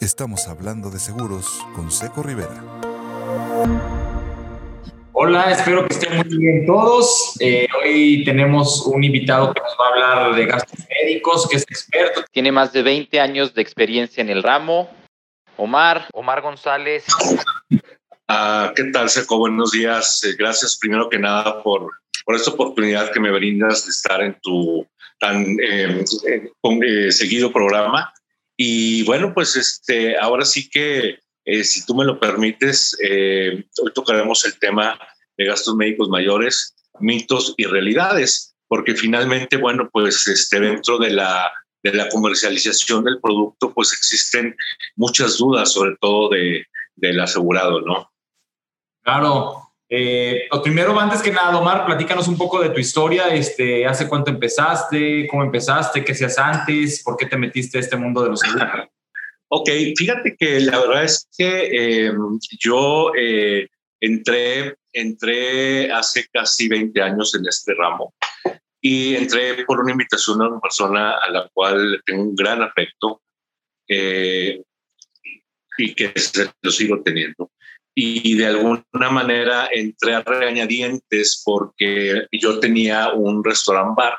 Estamos hablando de seguros con Seco Rivera. Hola, espero que estén muy bien todos. Eh, hoy tenemos un invitado que nos va a hablar de gastos médicos, que es experto. Tiene más de 20 años de experiencia en el ramo. Omar, Omar González. Ah, ¿Qué tal, Seco? Buenos días. Eh, gracias primero que nada por, por esta oportunidad que me brindas de estar en tu tan eh, seguido programa. Y bueno, pues este, ahora sí que, eh, si tú me lo permites, eh, hoy tocaremos el tema de gastos médicos mayores, mitos y realidades, porque finalmente, bueno, pues este, dentro de la, de la comercialización del producto, pues existen muchas dudas, sobre todo de, del asegurado, ¿no? Claro, eh, lo primero, antes que nada, Omar, platícanos un poco de tu historia. Este, ¿Hace cuánto empezaste? ¿Cómo empezaste? ¿Qué hacías antes? ¿Por qué te metiste a este mundo de los seguros? ok, fíjate que la verdad es que em, yo eh, entré, entré hace casi 20 años en este ramo y entré por una invitación a una persona a la cual tengo un gran afecto eh, y que lo sigo teniendo y de alguna manera entré a regañadientes porque yo tenía un restaurant bar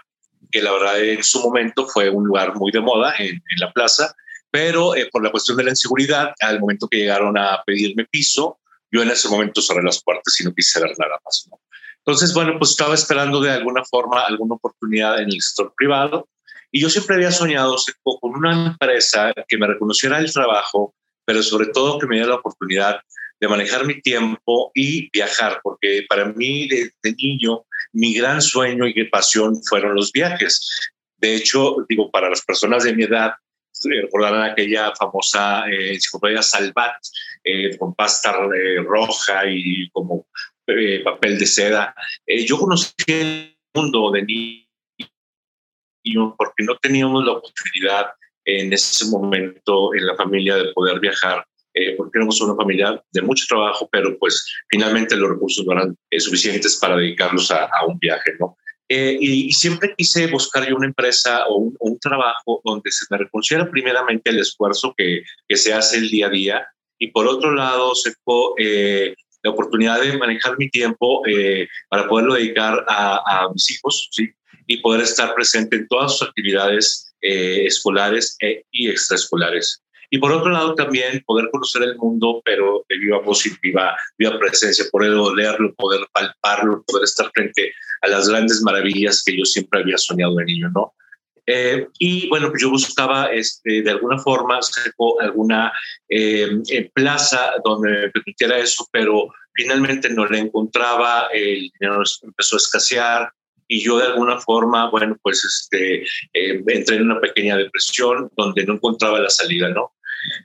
que la verdad en su momento fue un lugar muy de moda en, la plaza, pero eh, por la cuestión de la inseguridad, al momento que llegaron a pedirme piso, yo en ese momento cerré las puertas y no quise ver nada más. Entonces, bueno, pues estaba esperando de alguna forma alguna oportunidad en el sector privado y yo siempre había soñado con una empresa que me reconociera el trabajo, pero sobre todo que me diera la oportunidad de manejar mi tiempo y viajar, porque para mí de, niño mi gran sueño y pasión fueron los viajes. De hecho, digo, para las personas de mi edad, recordarán aquella famosa eh, Salvat eh, con pasta eh, roja y como eh, papel de seda. yo conocí el mundo de niño porque no teníamos la oportunidad en ese momento en la familia de poder viajar eh, porque éramos una familia de mucho trabajo, pero pues finalmente los recursos no eran eh, suficientes para dedicarlos a, un viaje, ¿no? Eh, y, siempre quise buscar yo una empresa o un, trabajo donde se me reconociera primeramente el esfuerzo que, que, se hace el día a día y por otro lado se eh, la oportunidad de manejar mi tiempo para poderlo dedicar a, a mis hijos, ¿sí? Y poder estar presente en todas sus actividades escolares e, y extraescolares. Y por otro lado también poder conocer el mundo, pero de viva voz y viva, viva presencia, poder olerlo, poder palparlo, poder estar frente a las grandes maravillas que yo siempre había soñado de niño, ¿no? Eh, y bueno, pues yo buscaba este, de alguna forma alguna eh, plaza donde me permitiera eso, pero finalmente no la encontraba, el dinero empezó a escasear, y yo de alguna forma, bueno, pues este, eh, entré en una pequeña depresión donde no encontraba la salida, ¿no?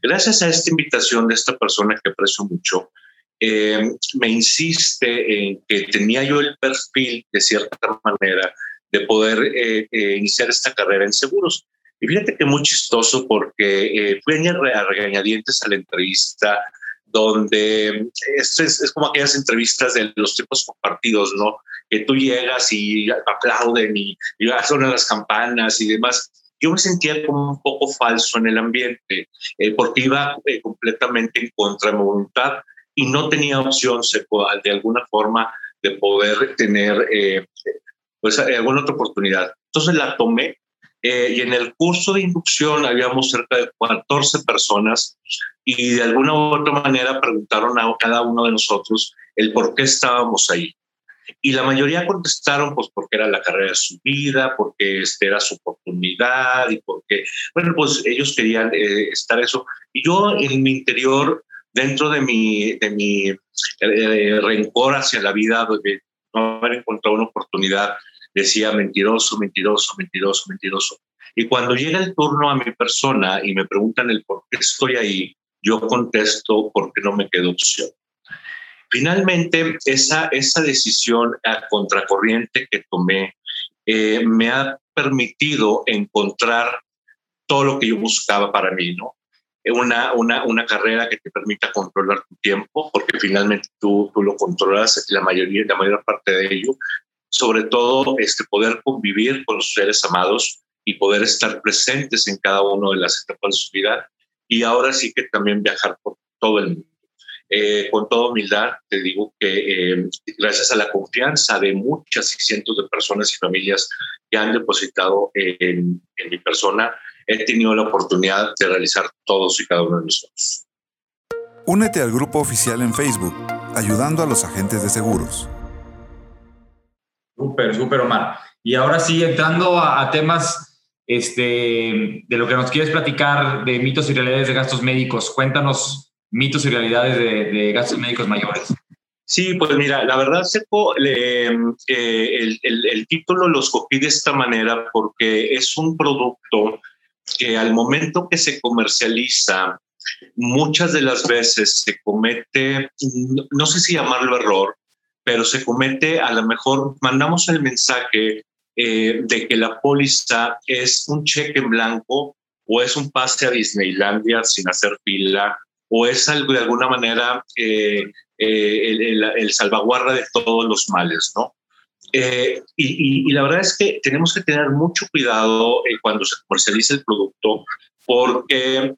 Gracias a esta invitación de esta persona que aprecio mucho, eh, me insiste en que tenía yo el perfil, de cierta manera, de poder eh, eh, iniciar esta carrera en seguros. Y fíjate que muy chistoso porque fui a regañadientes a la entrevista donde es, es, como aquellas entrevistas de los tiempos compartidos, ¿no? Que tú llegas y aplauden y, y suenan las campanas y demás yo me sentía como un poco falso en el ambiente, eh, porque iba eh, completamente en contra de mi voluntad y no tenía opción de alguna forma de poder tener eh, pues alguna otra oportunidad. Entonces la tomé y en el curso de inducción habíamos cerca de 14 personas y de alguna u otra manera preguntaron a cada uno de nosotros el por qué estábamos ahí. Y la mayoría contestaron pues porque era la carrera de su vida, porque este era su oportunidad y porque, bueno, pues ellos querían eh, estar eso. Y yo en mi interior, dentro de mi, de mi eh, rencor hacia la vida, de no haber encontrado una oportunidad, decía mentiroso, mentiroso, mentiroso, mentiroso. Y cuando llega el turno a mi persona y me preguntan el por qué estoy ahí, yo contesto porque no me quedó opción. Finalmente, esa, esa decisión a contracorriente que tomé eh, me ha permitido encontrar todo lo que yo buscaba para mí, ¿no? Una, una, una carrera que te permita controlar tu tiempo, porque finalmente tú, tú lo controlas la mayoría, la mayor parte de ello. Sobre todo, este, poder convivir con los seres amados y poder estar presentes en cada una de las etapas de su vida y ahora sí que también viajar por todo el mundo. Eh, con toda humildad, te digo que eh, gracias a la confianza de muchas y cientos de personas y familias que han depositado en, en mi persona, he tenido la oportunidad de realizar todos y cada uno de nosotros. Únete al grupo oficial en Facebook, ayudando a los agentes de seguros. Súper, súper, Omar. Y ahora sí, entrando a, temas este, de lo que nos quieres platicar de mitos y realidades de gastos médicos, cuéntanos mitos y realidades de, gastos médicos mayores. Sí, pues mira, la verdad, Seco, eh, el, el, título lo escogí de esta manera porque es un producto que al momento que se comercializa, muchas de las veces se comete, no sé si llamarlo error, pero se comete, a lo mejor mandamos el mensaje eh, de que la póliza es un cheque en blanco o es un pase a Disneylandia sin hacer fila o es algo de alguna manera eh, eh, el, el, salvaguarda de todos los males, ¿no? y, y, la verdad es que tenemos que tener mucho cuidado cuando se comercializa el producto, porque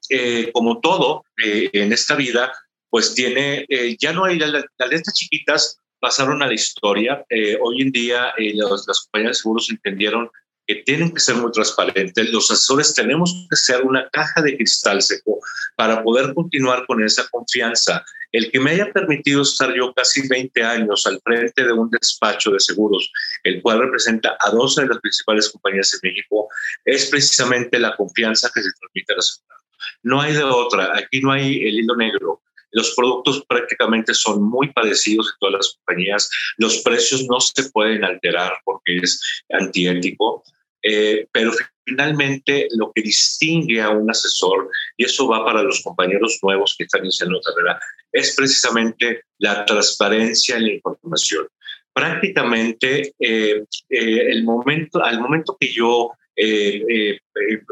como todo en esta vida, pues tiene, ya no hay las letras chiquitas, pasaron a la historia. Eh, hoy en día eh, las compañías de seguros entendieron que tienen que ser muy transparentes. Los asesores tenemos que ser una caja de cristal seco para poder continuar con esa confianza. El que me haya permitido estar yo casi 20 años al frente de un despacho de seguros, el cual representa a 12 de las principales compañías en México, es precisamente la confianza que se transmite a la seguridad. No hay de otra, aquí no hay el hilo negro. Los productos prácticamente son muy parecidos en todas las compañías. Los precios no se pueden alterar porque es antiético. Eh, pero finalmente lo que distingue a un asesor, y eso va para los compañeros nuevos que están iniciando la carrera, es precisamente la transparencia en la información. Prácticamente eh, eh, el momento, al momento que yo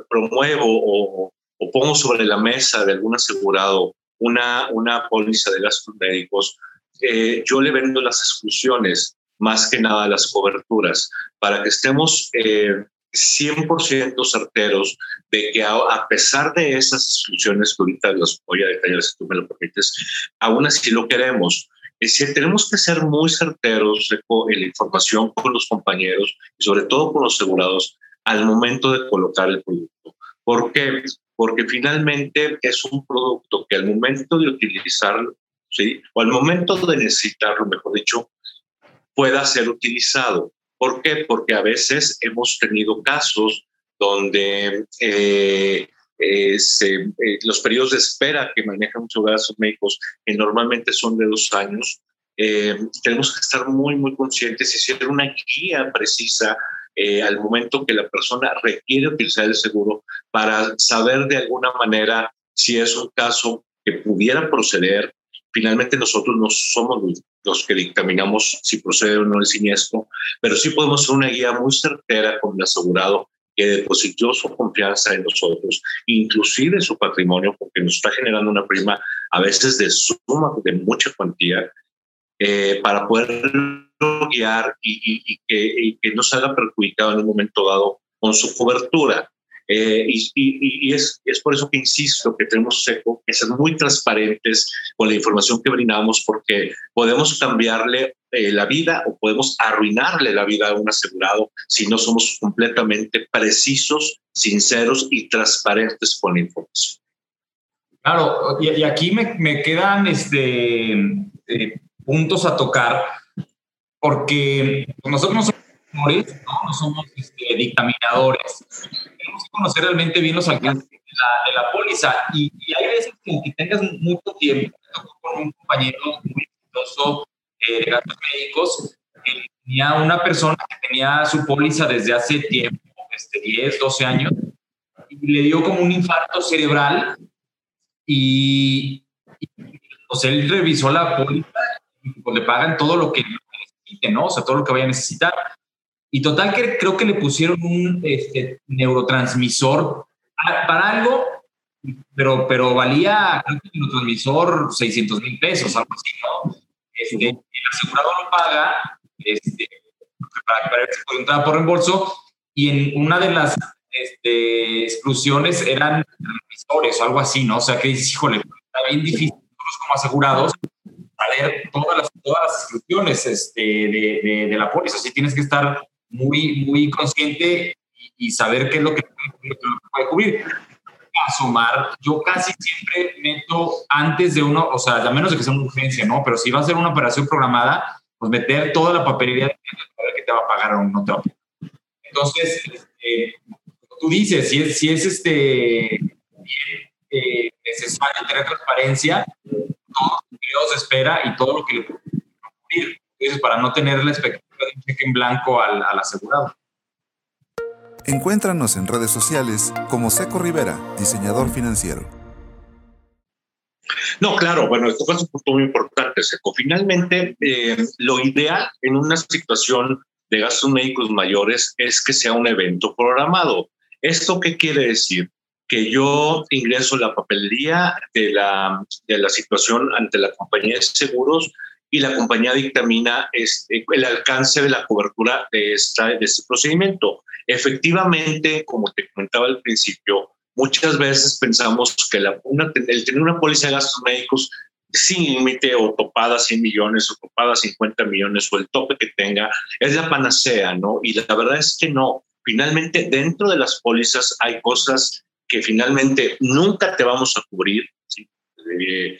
promuevo o, o, pongo sobre la mesa de algún asegurado una, una póliza de gastos médicos, eh, yo le vendo las exclusiones, más que nada las coberturas, para que estemos eh, 100% certeros de que a, pesar de esas exclusiones que ahorita voy a detallar si tú me lo permites, aún así lo queremos. Es decir, tenemos que ser muy certeros en la información con los compañeros y sobre todo con los asegurados al momento de colocar el producto. ¿Por qué? porque finalmente es un producto que al momento de utilizarlo, ¿sí? o al momento de necesitarlo, mejor dicho, pueda ser utilizado. ¿Por qué? Porque a veces hemos tenido casos donde eh, eh, eh, los periodos de espera que manejan muchos gastos médicos, que normalmente son de dos años, tenemos que estar muy, muy conscientes y hacer una guía precisa eh, al momento que la persona requiere utilizar el seguro para saber de alguna manera si es un caso que pudiera proceder. Finalmente nosotros no somos los que dictaminamos si procede o no el siniestro, pero sí podemos ser una guía muy certera con el asegurado que depositó su confianza en nosotros, inclusive su patrimonio, porque nos está generando una prima a veces de suma, de mucha cuantía, eh, para poder guiar y, que, que, no salga perjudicado en un momento dado con su cobertura. Eh, y, es, es, por eso que insisto que tenemos que ser muy transparentes con la información que brindamos porque podemos cambiarle eh, la vida o podemos arruinarle la vida a un asegurado si no somos completamente precisos, sinceros y transparentes con la información. Claro, y, aquí me, me, quedan este, eh, puntos a tocar porque nosotros no somos ¿no? somos este, dictaminadores. Tenemos que conocer realmente bien los alcances de la, de la póliza y, hay veces que que tengas mucho tiempo, con un compañero muy exitoso eh, de gastos médicos, tenía una persona que tenía su póliza desde hace tiempo, este, 10, 12 años, y le dio como un infarto cerebral y, y pues él revisó la póliza y pues, le pagan todo lo que ¿no? O sea, todo lo que vaya a necesitar. Y total que creo que le pusieron un este, neurotransmisor para algo, pero, pero valía, creo que el neurotransmisor 600 mil pesos, algo así, ¿no? Este, el asegurado lo paga este, para, para que entrar por reembolso y en una de las este, exclusiones eran transmisores o algo así, ¿no? O sea, que dices, híjole, está bien difícil nosotros como asegurados saber todas las, todas las exclusiones este, de, de, la póliza. Así tienes que estar muy, muy consciente y, saber qué es lo que, puede cubrir. A sumar, yo casi siempre meto antes de uno, o sea, a menos de que sea una urgencia, ¿no? Pero si va a ser una operación programada, pues meter toda la papelería saber qué te va a pagar o no te va a pagar. Entonces, este, tú dices, si es, si es este, eh, necesario tener transparencia, todo lo que se espera y todo lo que le puede cubrir, para no tener la expectativa de un cheque en blanco al, al asegurado. Encuéntranos en redes sociales como Seco Rivera, diseñador financiero. No, claro, bueno, esto es un punto muy importante, Seco. Finalmente, eh, lo ideal en una situación de gastos médicos mayores es que sea un evento programado. ¿Esto qué quiere decir? Que yo ingreso la papelería de la, de la situación ante la compañía de seguros y la compañía dictamina este, el alcance de la cobertura de, esta, de este procedimiento. Efectivamente, como te comentaba al principio, muchas veces pensamos que la, el tener una póliza de gastos médicos sin límite o topada 100 millones o topada 50 millones o el tope que tenga es la panacea, ¿no? Y la verdad es que no. Finalmente, dentro de las pólizas hay cosas que finalmente nunca te vamos a cubrir, ¿sí? Eh,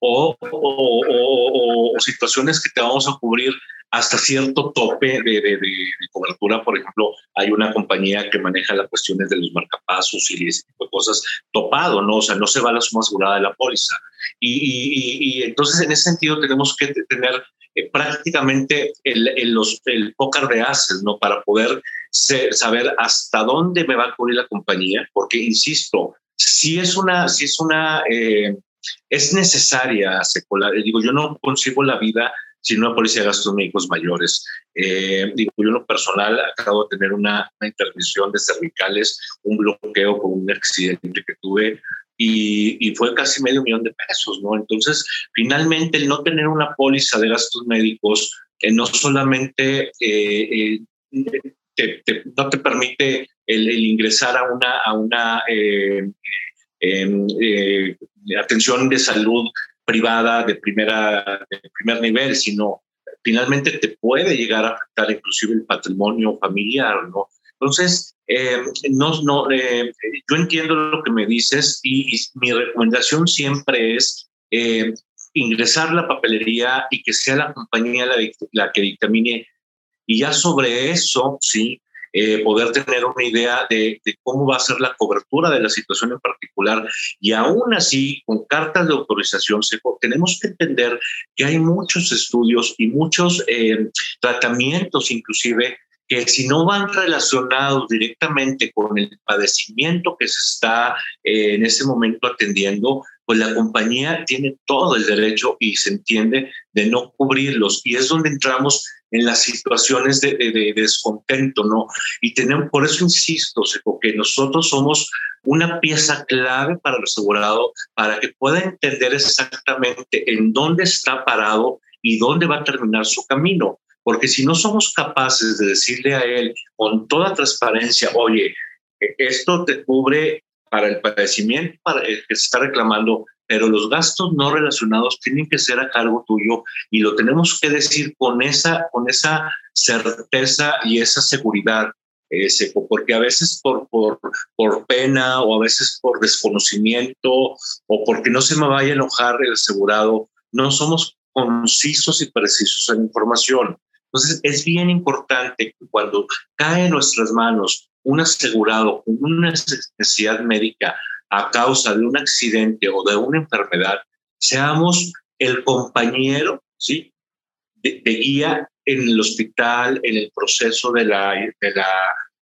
o, o, o, situaciones que te vamos a cubrir hasta cierto tope de, de, cobertura. Por ejemplo, hay una compañía que maneja las cuestiones de los marcapasos y ese tipo de cosas topado, ¿no? O sea, no se va la suma asegurada de la póliza. Y, y, entonces, en ese sentido, tenemos que tener eh, prácticamente el, el, los, el pócar de haces, ¿no? Para poder saber hasta dónde me va a cubrir la compañía, porque, insisto, si es una, si es una, eh, es necesaria, secular. Digo, yo no consigo la vida sin una policía de gastos médicos mayores. Eh, digo, yo en lo personal acabo de tener una, intervención de cervicales, un bloqueo con un accidente que tuve y, y, fue casi medio millón de pesos, ¿no? Entonces, finalmente, el no tener una póliza de gastos médicos eh, no solamente eh, te, no te permite el, ingresar a una, a una atención de salud privada de, primera, de primer nivel, sino finalmente te puede llegar a afectar inclusive el patrimonio familiar, ¿no? Entonces, eh, no, no, eh, yo entiendo lo que me dices y, mi recomendación siempre es eh, ingresar la papelería y que sea la compañía la, la, que dictamine. Y ya sobre eso, sí, eh, poder tener una idea de, cómo va a ser la cobertura de la situación en particular. Y aún así, con cartas de autorización, tenemos que entender que hay muchos estudios y muchos eh, tratamientos inclusive que si no van relacionados directamente con el padecimiento que se está eh, en ese momento atendiendo, pues la compañía tiene todo el derecho y se entiende de no cubrirlos. Y es donde entramos en las situaciones de, descontento, ¿no? Y tenemos, por eso insisto, que nosotros somos una pieza clave para el asegurado para que pueda entender exactamente en dónde está parado y dónde va a terminar su camino. Porque si no somos capaces de decirle a él con toda transparencia, oye, esto te cubre para el padecimiento para el que se está reclamando, pero los gastos no relacionados tienen que ser a cargo tuyo y lo tenemos que decir con esa, con esa certeza y esa seguridad. Ese, porque a veces por, por, por pena o a veces por desconocimiento o porque no se me vaya a enojar el asegurado, no somos concisos y precisos en información. Entonces, es bien importante que cuando cae en nuestras manos un asegurado con una necesidad médica a causa de un accidente o de una enfermedad, seamos el compañero, ¿sí? De, guía en el hospital, en el proceso de la, de la,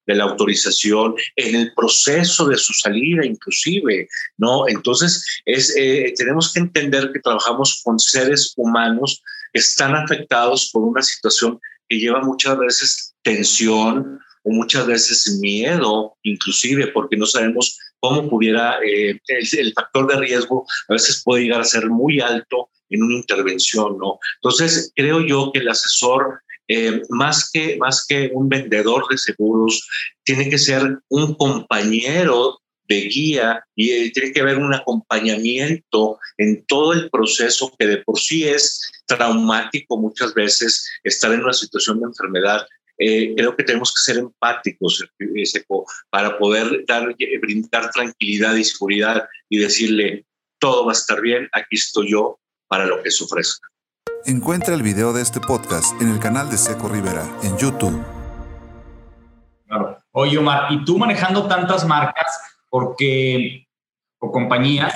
de la autorización, en el proceso de su salida inclusive, ¿no? Entonces, es, eh, tenemos que entender que trabajamos con seres humanos que están afectados por una situación que lleva muchas veces tensión, o muchas veces miedo, inclusive porque no sabemos cómo pudiera, eh, el, factor de riesgo a veces puede llegar a ser muy alto en una intervención, ¿no? Entonces, creo yo que el asesor eh, más, que, más que un vendedor de seguros, tiene que ser un compañero de guía y eh, tiene que haber un acompañamiento en todo el proceso que de por sí es traumático muchas veces estar en una situación de enfermedad. Eh, creo que tenemos que ser empáticos para poder dar, brindar tranquilidad y seguridad y decirle, todo va a estar bien, aquí estoy yo para lo que se ofrezca. Encuentra el video de este podcast en el canal de Seco Rivera en YouTube. Claro. Oye, Omar, y tú manejando tantas marcas porque, o compañías,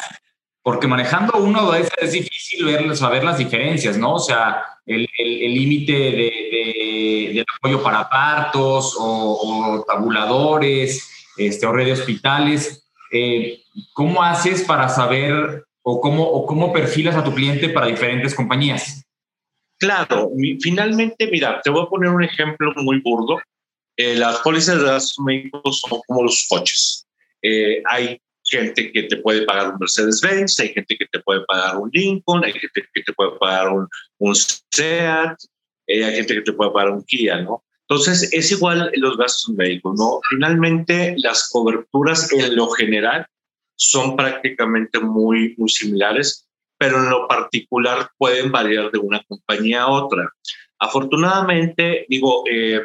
porque manejando uno es, es difícil ver, saber las diferencias, ¿no? O sea, el límite de, de, apoyo para partos o, tabuladores este, o red de hospitales. Eh, ¿Cómo haces para saber o cómo, o cómo perfilas a tu cliente para diferentes compañías? Claro, finalmente, mira, te voy a poner un ejemplo muy burdo. Eh, las pólizas de gastos médicos son como los coches. Eh, hay gente que te puede pagar un Mercedes-Benz, hay gente que te puede pagar un Lincoln, hay gente que te puede pagar un, un Seat, eh, hay gente que te puede pagar un Kia, ¿no? Entonces, es igual los gastos médicos, ¿no? Finalmente, las coberturas en lo general son prácticamente muy, muy similares pero en lo particular pueden variar de una compañía a otra. Afortunadamente, digo, eh,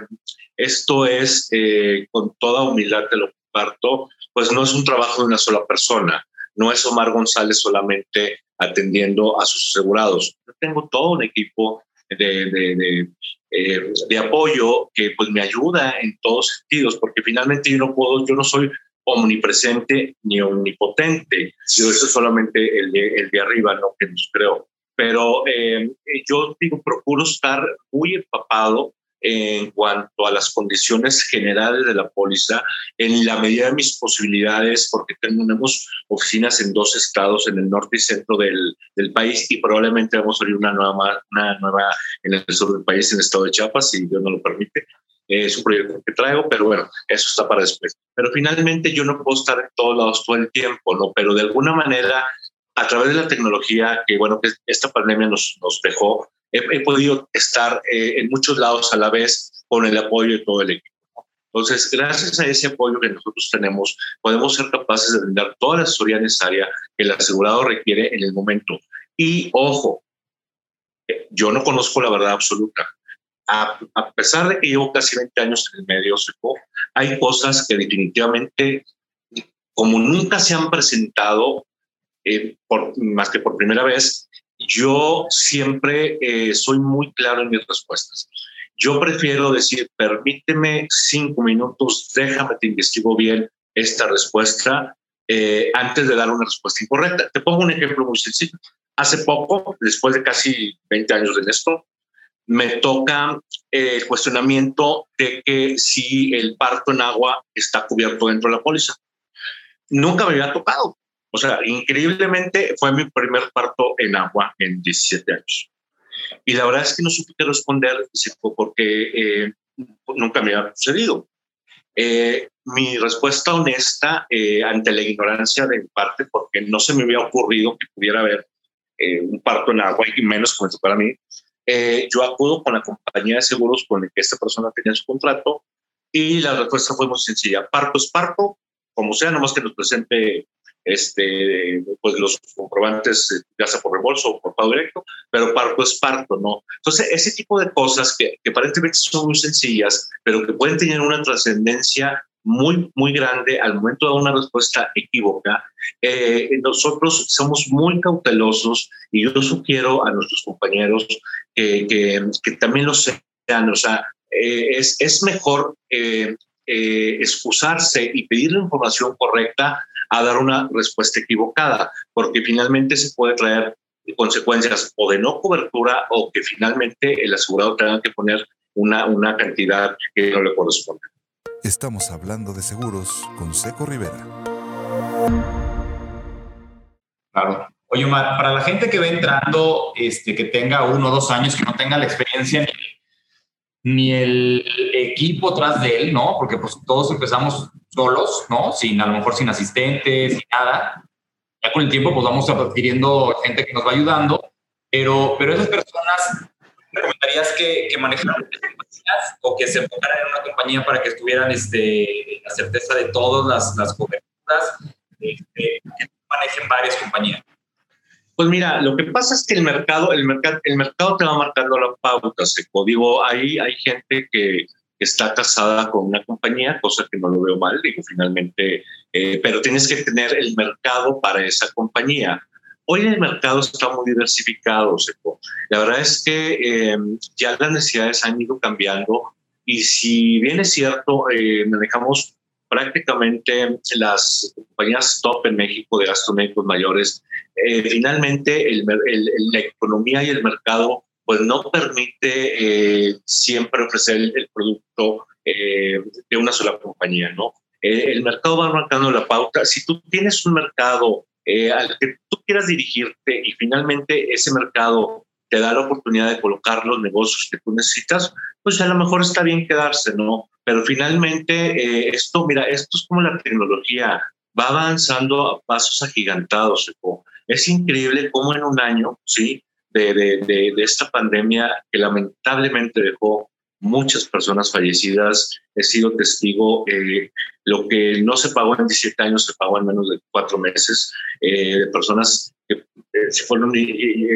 esto es, eh, con toda humildad te lo comparto, pues no es un trabajo de una sola persona, no es Omar González solamente atendiendo a sus asegurados. Yo tengo todo un equipo de, de, de, eh, de, apoyo que pues me ayuda en todos sentidos, porque finalmente yo no puedo, yo no soy omnipresente ni omnipotente. Yo eso es solamente el de, el de arriba, no que nos creo. Pero eh, yo digo, procuro estar muy empapado en cuanto a las condiciones generales de la póliza, en la medida de mis posibilidades, porque tenemos oficinas en dos estados, en el norte y centro del, del país, y probablemente vamos a abrir una nueva, una nueva en el sur del país, en el estado de Chiapas, si Dios no lo permite es un proyecto que traigo, pero bueno, eso está para después. Pero finalmente yo no puedo estar en todos lados todo el tiempo, ¿no? Pero de alguna manera, a través de la tecnología, que bueno, que esta pandemia nos, nos dejó, he, podido estar eh, en muchos lados a la vez con el apoyo de todo el equipo. Entonces, gracias a ese apoyo que nosotros tenemos, podemos ser capaces de brindar toda la asesoría necesaria que el asegurado requiere en el momento. Y ojo, yo no conozco la verdad absoluta a, pesar de que llevo casi 20 años en el medio hay cosas que definitivamente, como nunca se han presentado, eh, más que por primera vez, yo siempre eh, soy muy claro en mis respuestas. Yo prefiero decir, permíteme cinco minutos, déjame, te investigo bien esta respuesta eh, antes de dar una respuesta incorrecta. Te pongo un ejemplo muy sencillo. Hace poco, después de casi 20 años de esto, me toca eh, el cuestionamiento de que si el parto en agua está cubierto dentro de la póliza. Nunca me había tocado. O sea, increíblemente fue mi primer parto en agua en 17 años. Y la verdad es que no supe qué responder porque eh, nunca me había sucedido. Eh, mi respuesta honesta ante la ignorancia de mi parte, porque no se me había ocurrido que pudiera haber un parto en agua y menos como esto para mí, eh, yo acudo con la compañía de seguros con la que esta persona tenía su contrato y la respuesta fue muy sencilla. Parto es parto, como sea, nomás que nos presente este, pues los comprobantes, eh, ya sea por reembolso o por pago directo, pero parto es parto, ¿no? Entonces, ese tipo de cosas que, que aparentemente son muy sencillas, pero que pueden tener una trascendencia muy, muy grande al momento de una respuesta equívoca. Eh, nosotros somos muy cautelosos y yo sugiero a nuestros compañeros que, que, también lo sean. O sea, eh, es, es mejor eh, excusarse y pedir la información correcta a dar una respuesta equivocada, porque finalmente se puede traer consecuencias o de no cobertura o que finalmente el asegurado tenga que poner una, una cantidad que no le corresponde. Estamos hablando de seguros con Seco Rivera. Claro. Oye, Omar, para la gente que va entrando, este, que tenga uno o dos años, que no tenga la experiencia ni, el equipo tras de él, ¿no? Porque pues todos empezamos solos, ¿no? Sin, a lo mejor sin asistentes, sin nada. Ya con el tiempo pues vamos adquiriendo gente que nos va ayudando, pero, pero esas personas recomendarías que, que manejaran o que se enfocaran en una compañía para que estuvieran este, la certeza de todas las, las coberturas, este, que manejen varias compañías? Pues mira, lo que pasa es que el mercado, el mercado, el mercado te va marcando la pauta. Digo, ahí hay gente que está casada con una compañía, cosa que no lo veo mal, digo, finalmente, eh, pero tienes que tener el mercado para esa compañía. Hoy el mercado está muy diversificado, Seco. La verdad es que em, ya las necesidades han ido cambiando y si bien es cierto, eh, manejamos prácticamente las compañías top en México de gastos médicos mayores, eh, finalmente el, la economía y el mercado pues no permite eh, siempre ofrecer el, producto eh, de una sola compañía, ¿no? el mercado va marcando la pauta. Si tú tienes un mercado al que tú quieras dirigirte y finalmente ese mercado te da la oportunidad de colocar los negocios que tú necesitas, pues a lo mejor está bien quedarse, ¿no? Pero finalmente esto, mira, esto es como la tecnología, va avanzando a pasos agigantados. Es increíble cómo en un año, ¿sí? De, de, de, esta pandemia que lamentablemente dejó muchas personas fallecidas. He sido testigo, eh, lo que no se pagó en 17 años se pagó en menos de cuatro meses, eh, de personas que eh, se fueron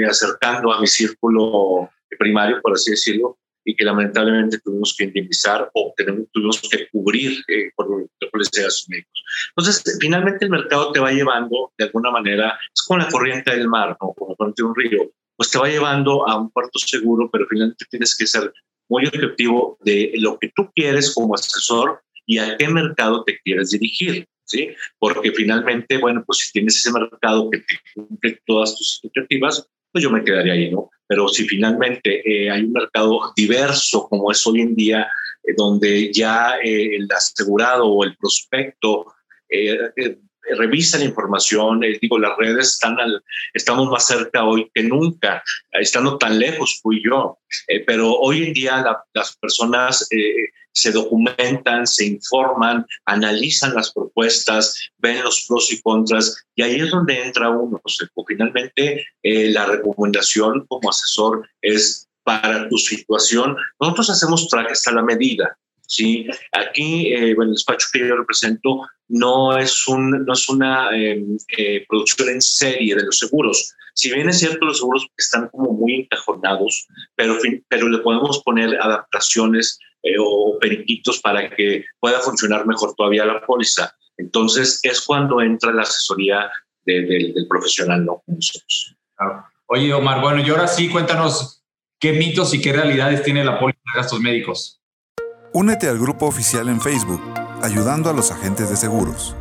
acercando a mi círculo primario, por así decirlo, y que lamentablemente tuvimos que indemnizar o tenemos, tuvimos que cubrir eh, por de sus médicos. Entonces, finalmente el mercado te va llevando, de alguna manera, es como la corriente del mar, ¿no? como la corriente de un río, pues te va llevando a un puerto seguro, pero finalmente tienes que ser muy objetivo de lo que tú quieres como asesor y a qué mercado te quieres dirigir. ¿Sí? Porque finalmente, bueno, pues si tienes ese mercado que te cumple todas tus expectativas, pues yo me quedaría ahí, ¿no? Pero si finalmente eh, hay un mercado diverso como es hoy en día, eh, donde ya eh, el asegurado o el prospecto revisa la información, digo, las redes están al, estamos más cerca hoy que nunca, estando tan lejos fui yo, pero hoy en día las personas se documentan, se informan, analizan las propuestas, ven los pros y contras, y ahí es donde entra uno. finalmente, eh, la recomendación como asesor es para tu situación. Nosotros hacemos trajes a la medida. ¿Sí? Aquí, eh, el despacho que yo represento no es, un, no es una em, eh, producción en serie de los seguros. Si bien es cierto, los seguros están como muy encajonados, pero, pero le podemos poner adaptaciones eh, o periquitos para que pueda funcionar mejor todavía la póliza. Entonces es cuando entra la asesoría del profesional, no nosotros. Oye, Omar, bueno, y ahora sí, cuéntanos qué mitos y qué realidades tiene la póliza de gastos médicos. Únete al grupo oficial en Facebook, ayudando a los agentes de seguros.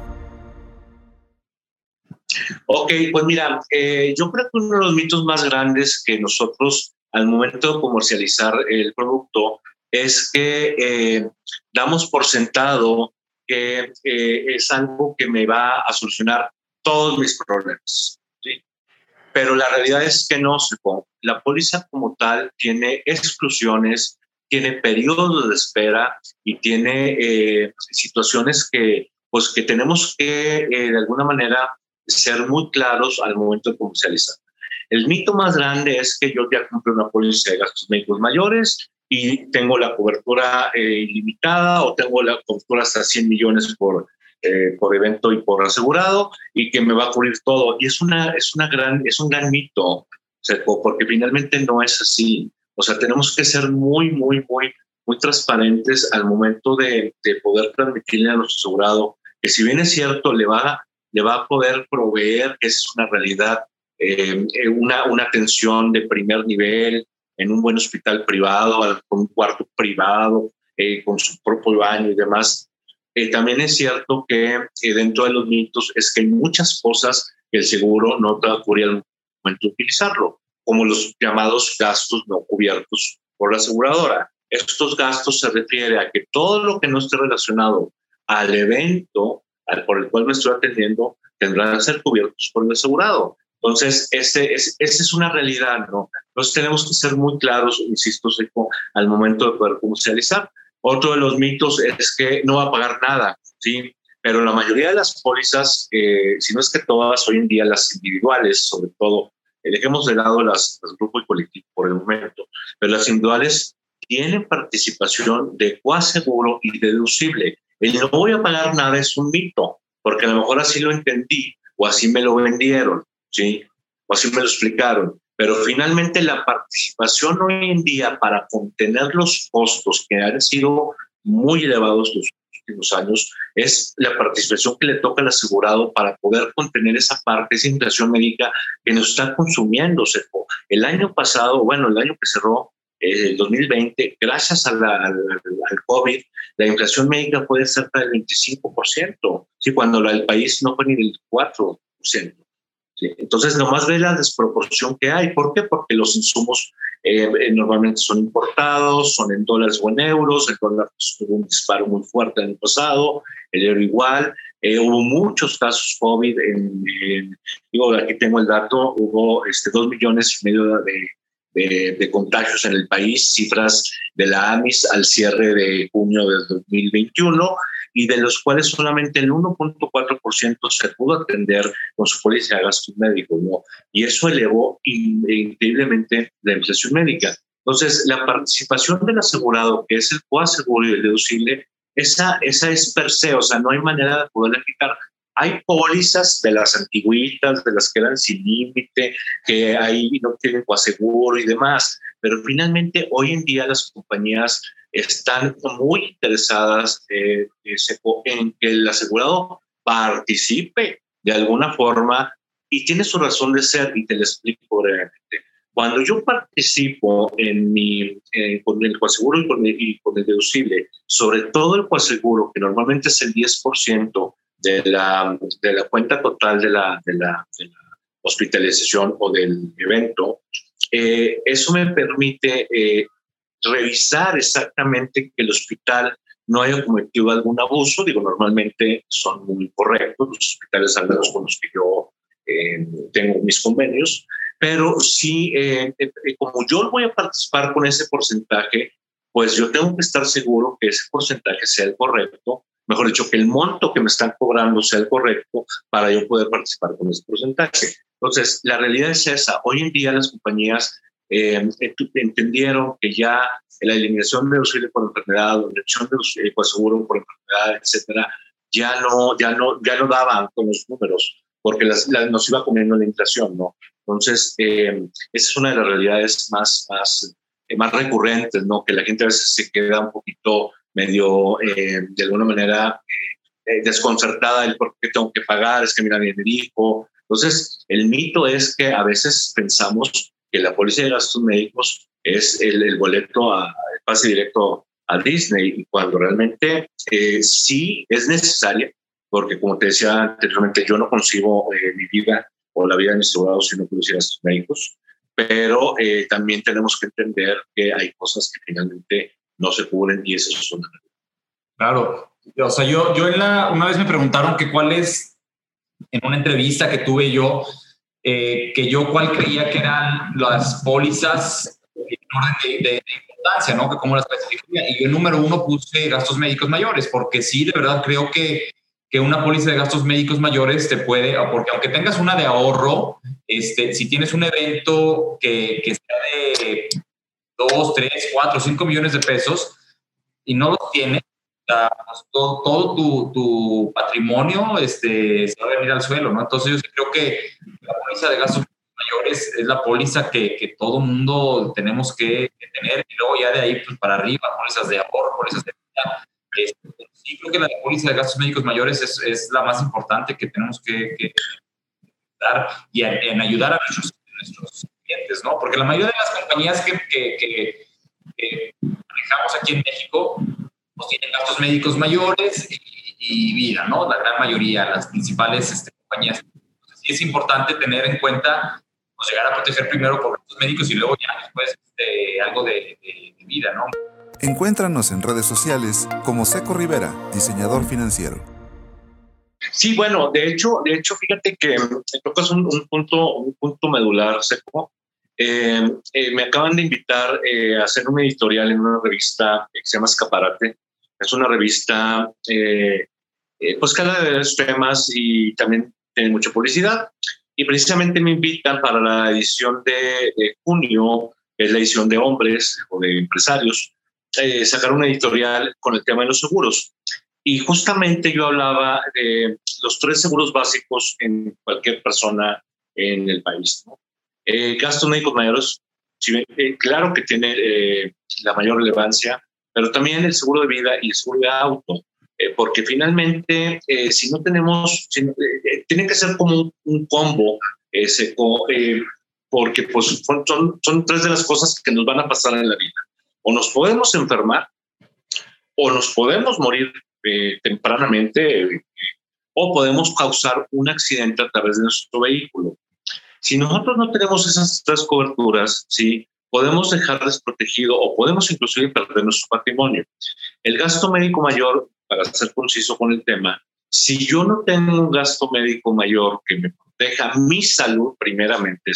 Ok, pues mira, eh, yo creo que uno de los mitos más grandes que nosotros al momento de comercializar el producto es que eh, damos por sentado que eh, es algo que me va a solucionar todos mis problemas. ¿sí? Pero la realidad es que no, la póliza como tal tiene exclusiones, tiene periodos de espera y tiene eh, situaciones que, pues, que tenemos que de alguna manera ser muy claros al momento de comercializar. El mito más grande es que yo ya compré una póliza de gastos médicos mayores y tengo la cobertura eh, ilimitada o tengo la cobertura hasta 100 millones por, eh, por evento y por asegurado y que me va a cubrir todo. Y es, una, es, una gran, es un gran mito, porque finalmente no es así. O sea, tenemos que ser muy, muy, muy, muy transparentes al momento de, de poder transmitirle a nuestro asegurado que si bien es cierto, le va, le va a poder proveer, es una realidad, eh, una, una atención de primer nivel, en un buen hospital privado, con un cuarto privado, eh, con su propio baño y demás. Eh, también es cierto que eh, dentro de los mitos es que hay muchas cosas que el seguro no te va a cubrir al momento de utilizarlo, como los llamados gastos no cubiertos por la aseguradora. Estos gastos se refiere a que todo lo que no esté relacionado al evento al, por el cual me estoy atendiendo tendrán que ser cubiertos por el asegurado. Entonces, ese, esa es una realidad, ¿no? Entonces, tenemos que ser muy claros, insisto, al momento de poder comercializar. Otro de los mitos es que no va a pagar nada, ¿sí? Pero la mayoría de las pólizas, eh, si no es que todas hoy en día, las individuales, sobre todo dejemos de lado las, los grupos colectivos por el momento, pero las individuales tienen participación de coaseguro y deducible. El no voy a pagar nada es un mito, porque a lo mejor así lo entendí o así me lo vendieron, ¿sí? O así me lo explicaron. Pero finalmente la participación hoy en día para contener los costos que han sido muy elevados los últimos años es la participación que le toca al asegurado para poder contener esa parte, esa inflación médica que nos está consumiendo. El año pasado, bueno, el año que cerró, el 2020, gracias al, COVID, la inflación médica fue de cerca del 25%, ¿sí? cuando la, el país no fue ni del 4%. Entonces, nomás ve la desproporción que hay. ¿Por qué? Porque los insumos eh, normalmente son importados, son en dólares o en euros, el dólar tuvo un disparo muy fuerte en el pasado, el euro igual, eh, hubo muchos casos COVID, en, en, aquí tengo el dato, hubo este, dos millones y medio de, de, de, contagios en el país, cifras de la AMIS al cierre de junio del 2021, y de los cuales solamente el 1.4% se pudo atender con su póliza de gastos médicos, ¿no? Y eso elevó increíblemente la inflación médica. Entonces, la participación del asegurado, que es el coaseguro y el deducible, esa, esa es per se, o sea, no hay manera de poderla explicar. Hay pólizas de las antiguitas, de las que eran sin límite, que ahí no tienen coaseguro y demás, pero finalmente hoy en día las compañías están muy interesadas eh, en que el asegurado participe de alguna forma y tiene su razón de ser y te lo explico brevemente. Cuando yo participo en mi, eh, con el coaseguro y con el, y con el deducible, sobre todo el coaseguro, que normalmente es el 10% de la, de la cuenta total de la, de la, de la hospitalización o del evento, eh, eso me permite eh, revisar exactamente que el hospital no haya cometido algún abuso. Digo, normalmente son muy correctos los hospitales, al menos con los que yo eh, tengo mis convenios, pero sí, eh, eh, como yo voy a participar con ese porcentaje, pues yo tengo que estar seguro que ese porcentaje sea el correcto, mejor dicho, que el monto que me están cobrando sea el correcto para yo poder participar con ese porcentaje. Entonces, la realidad es esa. Hoy en día las compañías eh, entendieron que ya la eliminación de auxilio por enfermedad, la eliminación de pues, seguro por enfermedad, etcétera, ya no, ya no, ya no daban con los números, porque las, nos iba comiendo la inflación, ¿no? Entonces, eh, esa es una de las realidades más, más, eh, más recurrentes, ¿no? Que la gente a veces se queda un poquito medio, eh, de alguna manera, eh, desconcertada del por qué tengo que pagar, es que mira, nadie me dijo. Entonces, el mito es que a veces pensamos que la póliza de gastos médicos es el, el boleto, a, el pase directo a Disney, cuando realmente eh, sí es necesaria, porque como te decía anteriormente, yo no concibo eh, mi vida o la vida de mis asegurados si no pudiera gastos médicos, pero eh, también tenemos que entender que hay cosas que finalmente no se cubren y eso es una Claro, o sea, yo, yo en la, una vez me preguntaron que cuál es, en una entrevista que tuve yo, eh, que yo cuál creía que eran las pólizas de, importancia, ¿no? Que cómo las clasificaría. Y yo el número uno puse gastos médicos mayores, porque sí, de verdad creo que, que una póliza de gastos médicos mayores te puede, porque aunque tengas una de ahorro, este, si tienes un evento que, que sea de 2, 3, 4, 5 millones de pesos y no los tienes, pues, todo, todo tu, tu, patrimonio este, se va a venir al suelo, ¿no? Entonces yo sí creo que la póliza de gastos mayores es la póliza que, que todo mundo tenemos que, tener y luego ya de ahí pues, para arriba, pólizas de ahorro, pólizas de vida. Este, sí creo que la póliza de gastos médicos mayores es, es la más importante que tenemos que, que dar y en, en ayudar a nuestros, nuestros, clientes, ¿no? Porque la mayoría de las compañías que, que, manejamos aquí en México gastos médicos mayores y, y, vida, ¿no? La gran mayoría, las principales este, compañías. Entonces, sí es importante tener en cuenta, pues llegar a proteger primero por gastos médicos y luego ya después este, algo de, de, de, vida, ¿no? Encuéntranos en redes sociales como Seco Rivera, diseñador financiero. Sí, bueno, de hecho, de hecho, fíjate que tocas un, un punto, un punto medular, Seco. Eh, eh, me acaban de invitar eh, a hacer un editorial en una revista que se llama Escaparate, es una revista, eh, eh, pues cada de los temas y también tiene mucha publicidad. y precisamente me invitan para la edición de, junio, que es la edición de hombres o de empresarios, eh, sacar una editorial con el tema de los seguros. Y justamente yo hablaba de los tres seguros básicos en cualquier persona en el país. ¿no? Eh, gastos médicos mayores, eh, claro que tiene eh, la mayor relevancia, pero también el seguro de vida y el seguro de auto, porque finalmente, si no tenemos, tiene que ser como un, combo, ese, porque pues, son, son tres de las cosas que nos van a pasar en la vida. O nos podemos enfermar, o nos podemos morir tempranamente, o podemos causar un accidente a través de nuestro vehículo. Si nosotros no tenemos esas tres coberturas, ¿sí? Podemos dejar desprotegido o podemos inclusive perder nuestro patrimonio. El gasto médico mayor, para ser conciso con el tema, si yo no tengo un gasto médico mayor que me proteja mi salud, primeramente,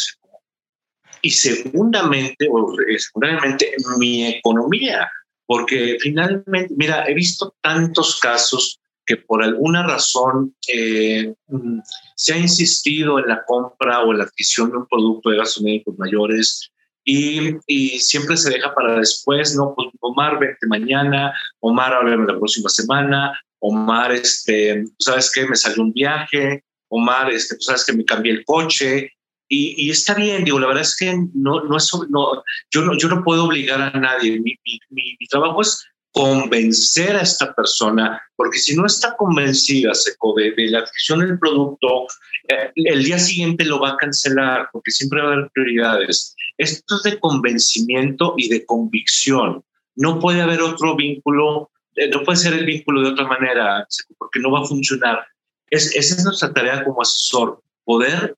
y segundamente, o eh, segundamente, mi economía, porque finalmente, mira, he visto tantos casos que por alguna razón eh, mm, se ha insistido en la compra o en la adquisición de un producto de gastos médicos mayores y, y, siempre se deja para después, ¿no? Pues Omar, vente mañana, Omar, háblame la próxima semana, Omar, este, ¿sabes qué? Me salió un viaje, Omar, este, ¿sabes que me cambié el coche? Y, y, está bien, digo, la verdad es que no, no es, no, yo, no, yo no puedo obligar a nadie. Mi, mi, mi trabajo es convencer a esta persona, porque si no está convencida de, de la adquisición del producto, eh, el día siguiente lo va a cancelar, porque siempre va a haber prioridades. Esto es de convencimiento y de convicción. No puede haber otro vínculo, eh, no puede ser el vínculo de otra manera, porque no va a funcionar. Es, esa es nuestra tarea como asesor, poder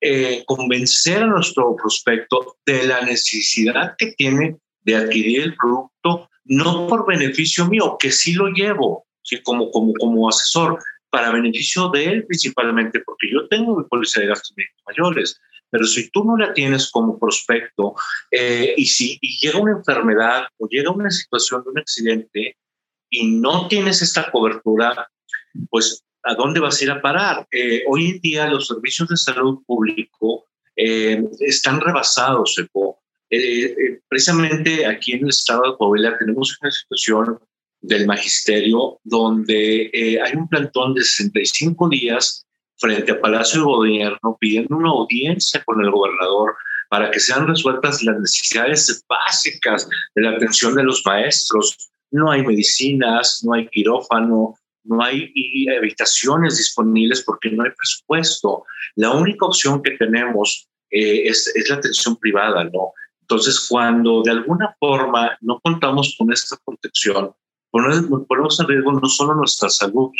eh, convencer a nuestro prospecto de la necesidad que tiene de adquirir el producto no por beneficio mío, que sí lo llevo, ¿sí? como, como, como asesor, para beneficio de él principalmente, porque yo tengo mi póliza de gastos médicos mayores, pero si tú no la tienes como prospecto eh, y si llega una enfermedad o llega una situación de un accidente y no tienes esta cobertura, pues ¿a dónde vas a ir a parar? Eh, hoy en día los servicios de salud público eh, están rebasados, Epo. Eh, eh, precisamente aquí en el estado de Coahuila tenemos una situación del magisterio donde eh, hay un plantón de 65 días frente a Palacio de Gobierno pidiendo una audiencia con el gobernador para que sean resueltas las necesidades básicas de la atención de los maestros. No hay medicinas, no hay quirófano, no hay habitaciones disponibles porque no hay presupuesto. La única opción que tenemos es, es, la atención privada, ¿no? Entonces, cuando de alguna forma no contamos con esta protección, ponemos en riesgo no solo nuestra salud,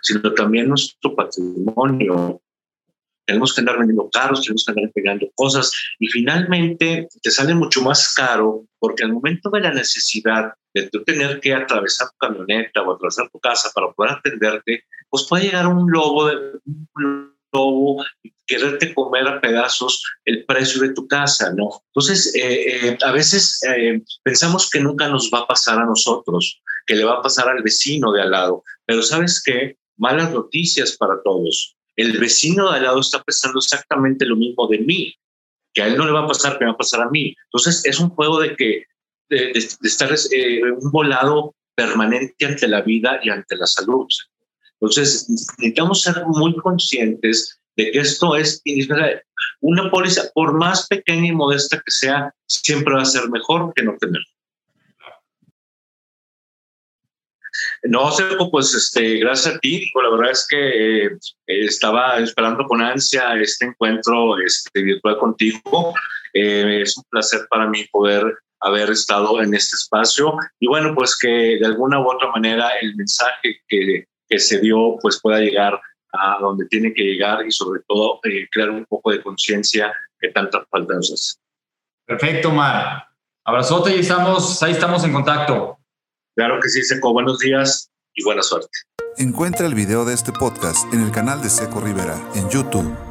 sino también nuestro patrimonio. Tenemos que andar vendiendo carros, tenemos que andar pegando cosas y finalmente te sale mucho más caro porque al momento de la necesidad de tener que atravesar tu camioneta o atravesar tu casa para poder atenderte, pues puede llegar un lobo, de, un lobo quererte comer a pedazos el precio de tu casa, ¿no? Entonces, eh, eh, a veces eh, pensamos que nunca nos va a pasar a nosotros, que le va a pasar al vecino de al lado, pero ¿sabes qué? Malas noticias para todos. El vecino de al lado está pensando exactamente lo mismo de mí, que a él no le va a pasar, que me va a pasar a mí. Entonces, es un juego de que, de, de estar un volado permanente ante la vida y ante la salud. Entonces, necesitamos ser muy conscientes de que esto es una póliza, por más pequeña y modesta que sea, siempre va a ser mejor que no tenerla. No, Sergio, pues este, gracias a ti. La verdad es que eh, estaba esperando con ansia este encuentro este, virtual contigo. Eh, es un placer para mí poder haber estado en este espacio y bueno, pues que de alguna u otra manera el mensaje que, que se dio pues pueda llegar a donde tiene que llegar y sobre todo eh, crear un poco de conciencia que tanta falta nos hace. Perfecto, Mar. Abrazote y estamos, ahí estamos en contacto. Claro que sí, Seco. Buenos días y buena suerte. Encuentra el video de este podcast en el canal de Seco Rivera en YouTube.